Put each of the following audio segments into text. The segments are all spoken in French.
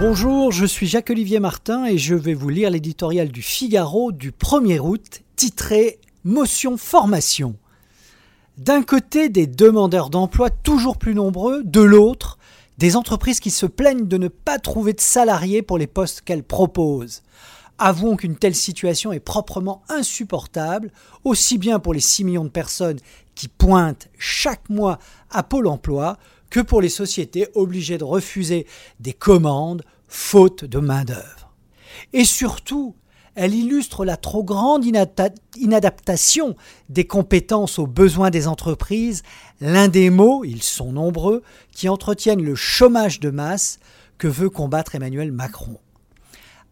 Bonjour, je suis Jacques-Olivier Martin et je vais vous lire l'éditorial du Figaro du 1er août titré Motion formation. D'un côté, des demandeurs d'emploi toujours plus nombreux, de l'autre, des entreprises qui se plaignent de ne pas trouver de salariés pour les postes qu'elles proposent. Avouons qu'une telle situation est proprement insupportable, aussi bien pour les 6 millions de personnes qui pointent chaque mois à Pôle Emploi que pour les sociétés obligées de refuser des commandes faute de main-d'œuvre. Et surtout, elle illustre la trop grande inadaptation des compétences aux besoins des entreprises, l'un des mots, ils sont nombreux, qui entretiennent le chômage de masse que veut combattre Emmanuel Macron.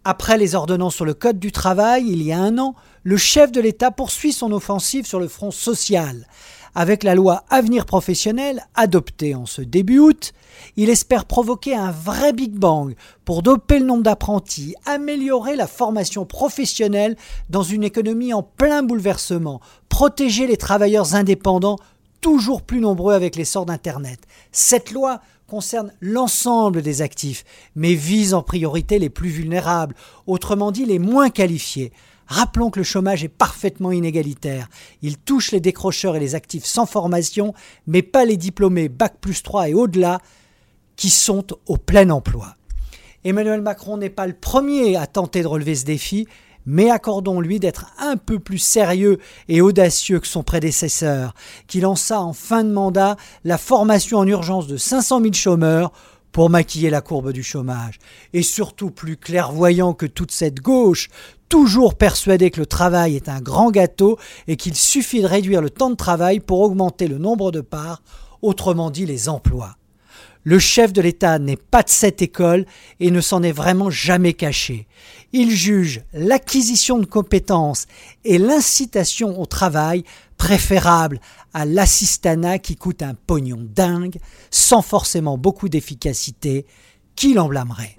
Après les ordonnances sur le Code du travail, il y a un an, le chef de l'État poursuit son offensive sur le front social, avec la loi Avenir professionnel adoptée en ce début août, il espère provoquer un vrai Big Bang pour doper le nombre d'apprentis, améliorer la formation professionnelle dans une économie en plein bouleversement, protéger les travailleurs indépendants toujours plus nombreux avec l'essor d'Internet. Cette loi concerne l'ensemble des actifs, mais vise en priorité les plus vulnérables, autrement dit les moins qualifiés. Rappelons que le chômage est parfaitement inégalitaire. Il touche les décrocheurs et les actifs sans formation, mais pas les diplômés Bac plus 3 et au-delà qui sont au plein emploi. Emmanuel Macron n'est pas le premier à tenter de relever ce défi, mais accordons-lui d'être un peu plus sérieux et audacieux que son prédécesseur, qui lança en fin de mandat la formation en urgence de 500 000 chômeurs pour maquiller la courbe du chômage, et surtout plus clairvoyant que toute cette gauche, toujours persuadé que le travail est un grand gâteau et qu'il suffit de réduire le temps de travail pour augmenter le nombre de parts, autrement dit les emplois. Le chef de l'État n'est pas de cette école et ne s'en est vraiment jamais caché. Il juge l'acquisition de compétences et l'incitation au travail préférable à l'assistanat qui coûte un pognon dingue, sans forcément beaucoup d'efficacité, qui l'en blâmerait